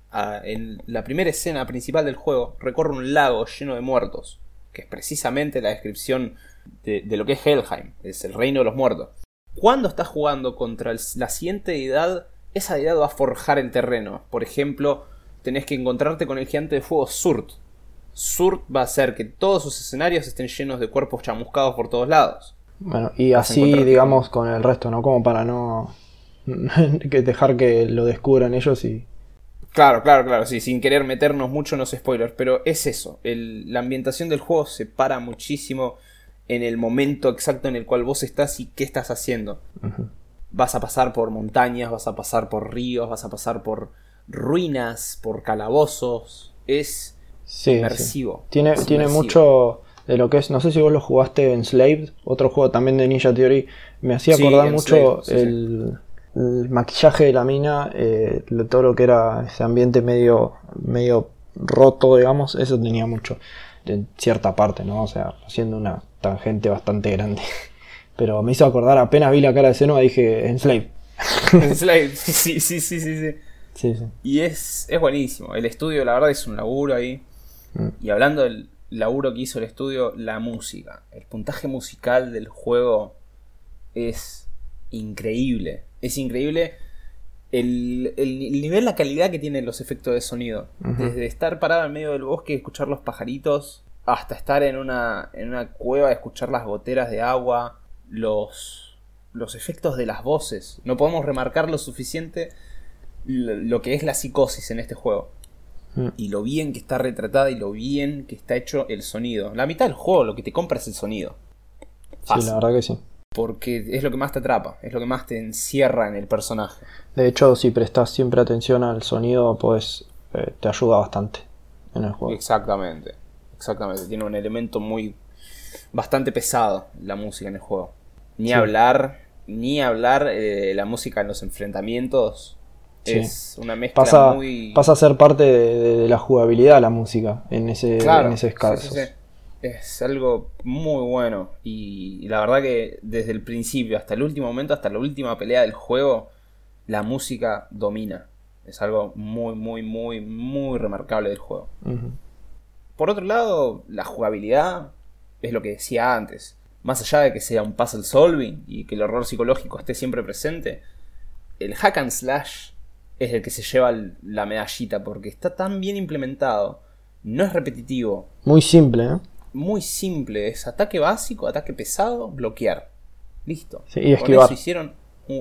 en la primera escena principal del juego, recorre un lago lleno de muertos, que es precisamente la descripción de, lo que es Helheim, es el reino de los muertos. Cuando estás jugando contra la siguiente deidad, esa deidad va a forjar el terreno. Por ejemplo, tenés que encontrarte con el gigante de fuego Surt. Surt va a hacer que todos sus escenarios estén llenos de cuerpos chamuscados por todos lados. Bueno, y así, digamos, con el resto, ¿no? Como para no que dejar que lo descubran ellos y Claro, claro, claro, sí, sin querer meternos mucho en los spoilers, pero es eso, la ambientación del juego se para muchísimo en el momento exacto en el cual vos estás y qué estás haciendo. Vas a pasar por montañas, vas a pasar por ríos, vas a pasar por ruinas, por calabozos, es inmersivo. Tiene, tiene mucho de lo que es, no sé si vos lo jugaste en Slave, otro juego también de Ninja Theory, me hacía acordar mucho el el maquillaje de la mina, eh, todo lo que era ese ambiente medio, medio roto, digamos, eso tenía mucho en cierta parte, ¿no? O sea, haciendo una tangente bastante grande. Pero me hizo acordar, apenas vi la cara de Senua, dije, Enslave. Enslave, sí, sí, sí, sí, sí. Sí, sí. Y es, es buenísimo. El estudio, la verdad, es un laburo ahí. Mm. Y hablando del laburo que hizo el estudio, la música. El puntaje musical del juego es increíble. Es increíble el, el nivel, la calidad que tienen los efectos de sonido. Desde estar parado en medio del bosque y escuchar los pajaritos, hasta estar en una, en una cueva escuchar las goteras de agua, los, los efectos de las voces. No podemos remarcar lo suficiente lo, lo que es la psicosis en este juego. Mm. Y lo bien que está retratada y lo bien que está hecho el sonido. La mitad del juego lo que te compra es el sonido. Sí, la verdad que sí. Porque es lo que más te atrapa, es lo que más te encierra en el personaje. De hecho, si prestas siempre atención al sonido, pues eh, te ayuda bastante en el juego. Exactamente, exactamente. Tiene un elemento muy bastante pesado la música en el juego. Ni Sí. hablar, ni hablar eh, la música en los enfrentamientos. Sí. Es una mezcla Pasa, muy. pasa a ser parte de, de- de la jugabilidad la música en ese, Claro, en ese sí, caso. sí, sí. Es algo muy bueno. Y, la verdad que desde el principio hasta el último momento, hasta la última pelea del juego, la música domina. Es algo muy, muy, muy, muy remarcable del juego. Por otro lado, la jugabilidad es lo que decía antes. Más allá de que sea un puzzle solving y que el horror psicológico esté siempre presente, el hack and slash es el que se lleva la medallita porque está tan bien implementado, no es repetitivo, Muy simple, ¿eh? Muy simple, es ataque básico, ataque pesado, bloquear. Listo. Sí, y Con esquivar. eso hicieron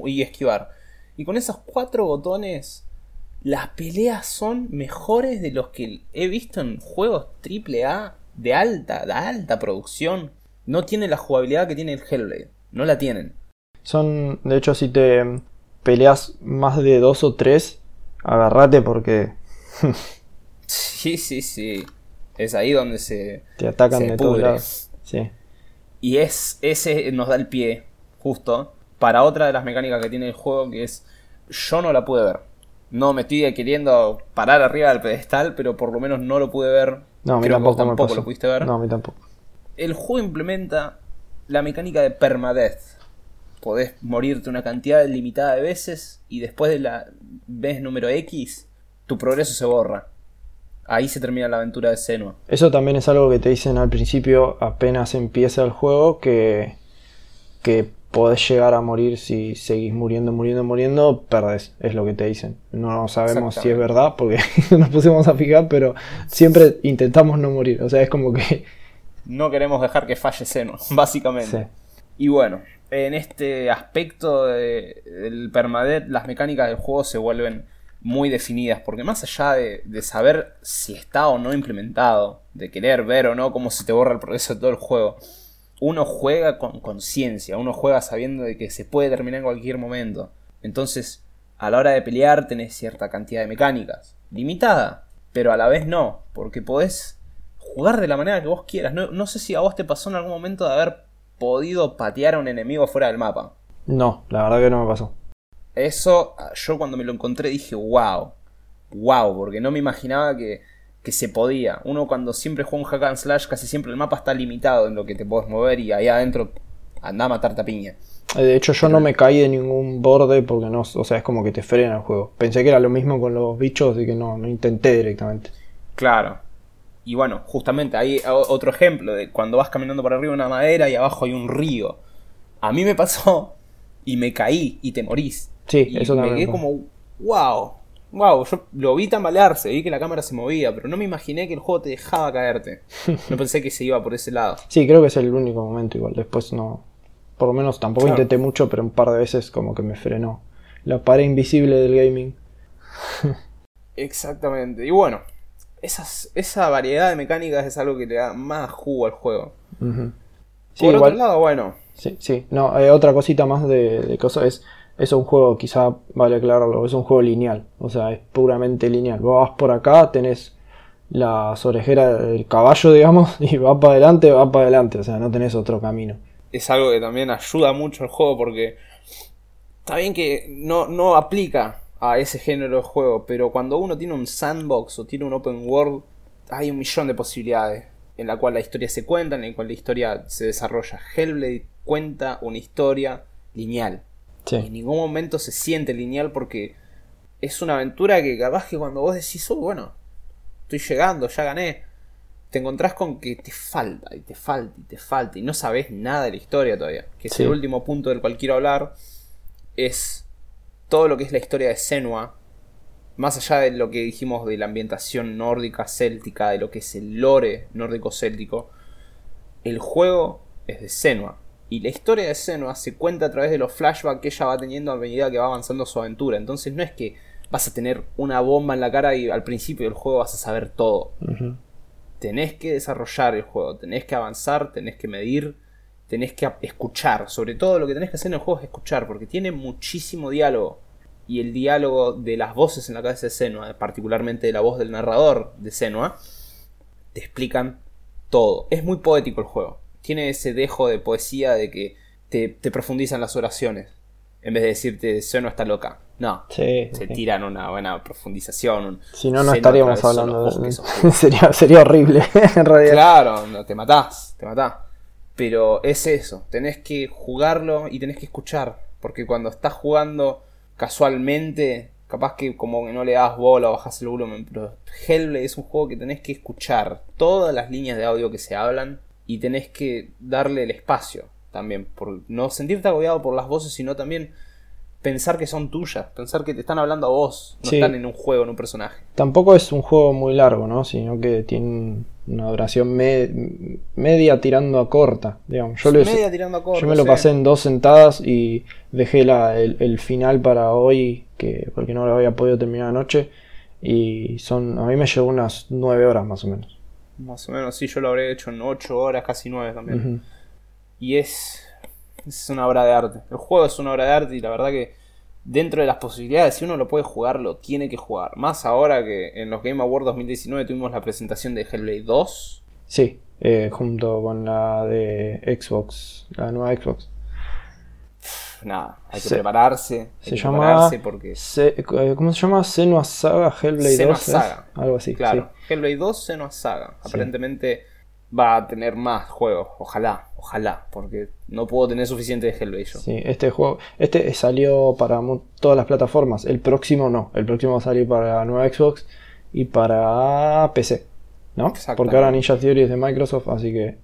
y esquivar. Y con esos cuatro botones las peleas son mejores de los que he visto en juegos AAA de alta, de alta producción. No tiene la jugabilidad que tiene el Hellblade. No la tienen. Son, de hecho, si te peleas más de dos o tres, agarrate porque Sí, sí, sí. Es ahí donde se, te atacan se de todos pudre. lados. Sí. Y es ese nos da el pie, justo, para otra de las mecánicas que tiene el juego, que es yo no la pude ver. No me estoy queriendo parar arriba del pedestal, pero por lo menos no lo pude ver. No, a mí Creo que vos tampoco, tampoco lo pudiste ver. No, a mí tampoco. El juego implementa la mecánica de permadeath. Podés morirte una cantidad limitada de veces y después de la vez número X, tu progreso se borra. Ahí se termina la aventura de Senua. Eso también es algo que te dicen al principio, apenas empieza el juego, que, que podés llegar a morir si seguís muriendo, muriendo, muriendo, perdés, es lo que te dicen. No sabemos si es verdad, porque nos pusimos a fijar, pero siempre intentamos no morir. O sea, es como que... No queremos dejar que falle Senua, básicamente. Sí. Y bueno, en este aspecto de- del permadeath, las mecánicas del juego se vuelven muy definidas, porque más allá de, saber si está o no implementado, de querer ver o no cómo se te borra el progreso de todo el juego, uno juega con conciencia, uno juega sabiendo de que se puede terminar en cualquier momento. Entonces, a la hora de pelear tenés cierta cantidad de mecánicas, limitada, pero a la vez no, porque podés jugar de la manera que vos quieras. No, no sé si a vos te pasó en algún momento de haber podido patear a un enemigo fuera del mapa. No, la verdad que no me pasó. Eso, yo cuando me lo encontré dije, wow, wow, porque no me imaginaba que, que se podía. Uno cuando siempre juega un hack and slash, casi siempre el mapa está limitado en lo que te podés mover y ahí adentro anda a matar tapiña. Eh, De hecho, yo no me caí de ningún borde porque no, o sea, es como que te frena el juego. Pensé que era lo mismo con los bichos, así que no, no intenté directamente. Claro. Y bueno, justamente hay otro ejemplo de cuando vas caminando por arriba una madera y abajo hay un río. A mí me pasó y me caí y te morís. Sí, y eso también quedé me pasó. como, wow, wow, yo lo vi tambalearse, vi que la cámara se movía, pero no me imaginé que el juego te dejaba caerte. No pensé que se iba por ese lado. Sí, creo que es el único momento igual. Después no. Por lo menos tampoco Claro. intenté mucho, pero un par de veces como que me frenó. La pared invisible del gaming. Exactamente. Y bueno, esas, esa variedad de mecánicas es algo que le da más jugo al juego. Sí, por igual. otro lado, bueno, Sí, sí. No, eh, otra cosita más de, de cosas es. Es un juego, quizá vale aclararlo, es un juego lineal. O sea, es puramente lineal. Vos vas por acá, tenés las orejeras del caballo, digamos, y va para adelante, va para adelante. O sea, no tenés otro camino. es algo que también ayuda mucho al juego porque está bien que no, no aplica a ese género de juego, pero cuando uno tiene un sandbox o tiene un open world, hay un millón de posibilidades en la cual la historia se cuenta, en la cual la historia se desarrolla. Hellblade cuenta una historia lineal. Sí. En ningún momento se siente lineal porque es una aventura que capaz que cuando vos decís, oh, bueno, estoy llegando, ya gané, te encontrás con que te falta, y te falta, y te falta, y no sabes nada de la historia todavía. Que es Sí. el último punto del cual quiero hablar. Es todo lo que es la historia de Senua. Más allá de lo que dijimos de la ambientación nórdica, céltica, de lo que es el lore nórdico-céltico, el juego es de Senua. Y la historia de Senua se cuenta a través de los flashbacks que ella va teniendo a medida que va avanzando su aventura. Entonces no es que vas a tener una bomba en la cara y al principio del juego vas a saber todo. Tenés que desarrollar el juego, tenés que avanzar, tenés que medir, tenés que escuchar. Sobre todo lo que tenés que hacer en el juego es escuchar, porque tiene muchísimo diálogo. Y el diálogo de las voces en la cabeza de Senua, particularmente de la voz del narrador de Senua, te explican todo. Es muy poético el juego. Tiene ese dejo de poesía de que te, te profundizan las oraciones. En vez de decirte Senua está loca. No. Sí, Se sí. tiran una buena profundización. un Si no, no estaríamos hablando de... oscuros. sería, sería horrible, en realidad. Claro, no, te matás, te matás. Pero es eso, tenés que jugarlo y tenés que escuchar. Porque cuando estás jugando casualmente, capaz que como que no le das bola o bajas el volumen. Pero Hellblade es un juego que tenés que escuchar todas las líneas de audio que se hablan y tenés que darle el espacio también. Por no sentirte agobiado por las voces, sino también pensar que son tuyas, pensar que te están hablando a vos, no Sí. están en un juego, en un personaje. Tampoco es un juego muy largo, ¿no? Sino que tiene una duración me- media tirando a corta, digamos. Yo, Media tirando a corto, yo me lo sí. pasé en dos sentadas y dejé la- el, el final para hoy, que porque no lo había podido terminar anoche. Y son, a mí me llevó unas nueve horas más o menos. Más o menos, sí, yo lo habré hecho en 8 horas, casi 9 también. Y es, es una obra de arte. El juego es una obra de arte y la verdad que dentro de las posibilidades, si uno lo puede jugar, lo tiene que jugar. Más ahora que en los Game Awards 2019 tuvimos la presentación de Hellblade 2. Sí, eh, junto con la de Xbox, la nueva Xbox. Nada, hay que Se- prepararse. Hay Se que llama. prepararse porque... Se- eh, ¿Cómo se llama? Senua Saga Hellblade Senua 2. ¿es? Saga. Algo así. Claro, Hellblade 2 se nos saga. Sí. Aparentemente va a tener más juegos. Ojalá, ojalá. Porque no puedo tener suficiente de Hellblade yo. Sí, este juego, este salió para todas las plataformas. El próximo no. El próximo va a salir para la nueva Xbox y para PC, ¿no? Porque ahora Ninja Theory es de Microsoft, así que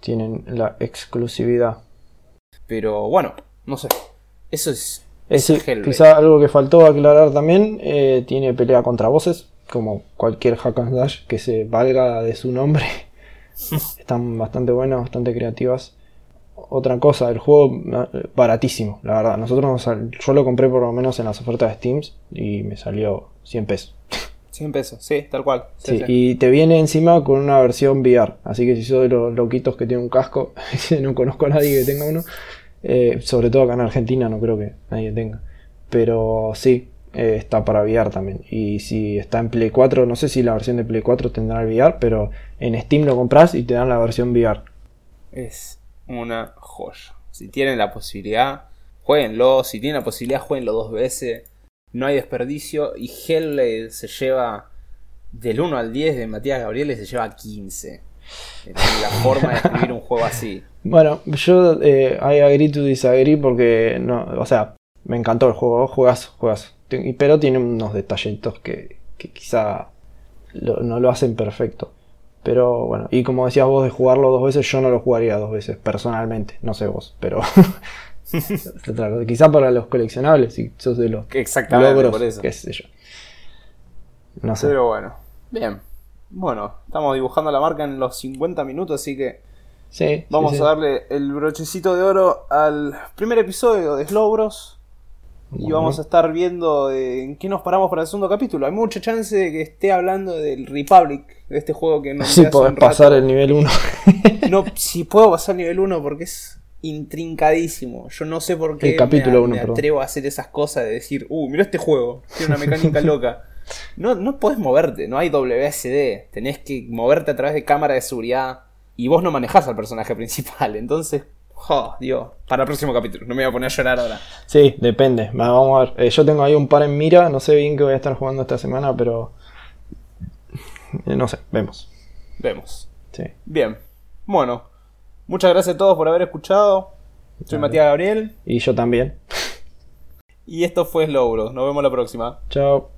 tienen la exclusividad. Pero bueno, no sé. Eso es. Es Hellblade. quizá algo que faltó aclarar también, eh, tiene pelea contra voces, como cualquier hack and slash que se valga de su nombre. Están bastante buenas, bastante creativas. Otra cosa, el juego baratísimo, la verdad. Nosotros yo lo compré por lo menos en las ofertas de Steam y me salió 100 pesos. 100 pesos, sí, tal cual. Sí, Sí, sí. Y te viene encima con una versión VR. Así que si sos de los loquitos que tienen un casco, no conozco a nadie que tenga uno. Eh, sobre todo acá en Argentina no creo que nadie tenga. Pero sí, eh, está para VR también. Y si está en Play 4, no sé si la versión de Play 4 tendrá el VR, pero en Steam lo compras y te dan la versión VR. Es una joya. Si tienen la posibilidad, jueguenlo. Si tienen la posibilidad, jueguenlo dos veces. No hay desperdicio. Y Hellblade se lleva del 1 al 10 de Matías Gabriel se lleva 15. Eh, La forma de escribir un juego así. Bueno, yo eh, I agree to disagree porque no, o sea, me encantó el juego. Te- y- Pero tiene unos detallitos que, que quizá lo- no lo hacen perfecto. Pero bueno, y como decías vos de jugarlo dos veces, yo no lo jugaría dos veces, personalmente. No sé vos, pero. Quizá para los coleccionables, si sos de los Exactamente, logros, por eso. qué sé yo. No sé. Pero bueno, bien. Bueno, estamos dibujando la marca en los 50 minutos, así que Sí, vamos sí. a darle el brochecito de oro al primer episodio de Slowbros. Y Bueno. vamos a estar viendo de en qué nos paramos para el segundo capítulo. Hay mucha chance de que esté hablando del Republic, de este juego que no Si podés pasar el nivel 1. No, si puedo pasar nivel 1 porque es intrincadísimo. Yo no sé por qué El capítulo me, uno, me perdón. atrevo a hacer esas cosas de decir, uh, mira este juego, tiene una mecánica loca. No, no podés moverte, no hay WSD. Tenés que moverte a través de cámara de seguridad. Y vos no manejás al personaje principal. Entonces, oh, Dios. Para el próximo capítulo. No me voy a poner a llorar ahora. Sí, depende. Va, Vamos a ver. Eh, yo tengo ahí un par en mira. No sé bien qué voy a estar jugando esta semana, pero. eh, no sé, vemos. Vemos. Sí. Bien. Bueno. Muchas gracias a todos por haber escuchado. Soy Dale. Matías Gabriel. Y yo también. Y esto fue Slowbro. Nos vemos la próxima. Chao.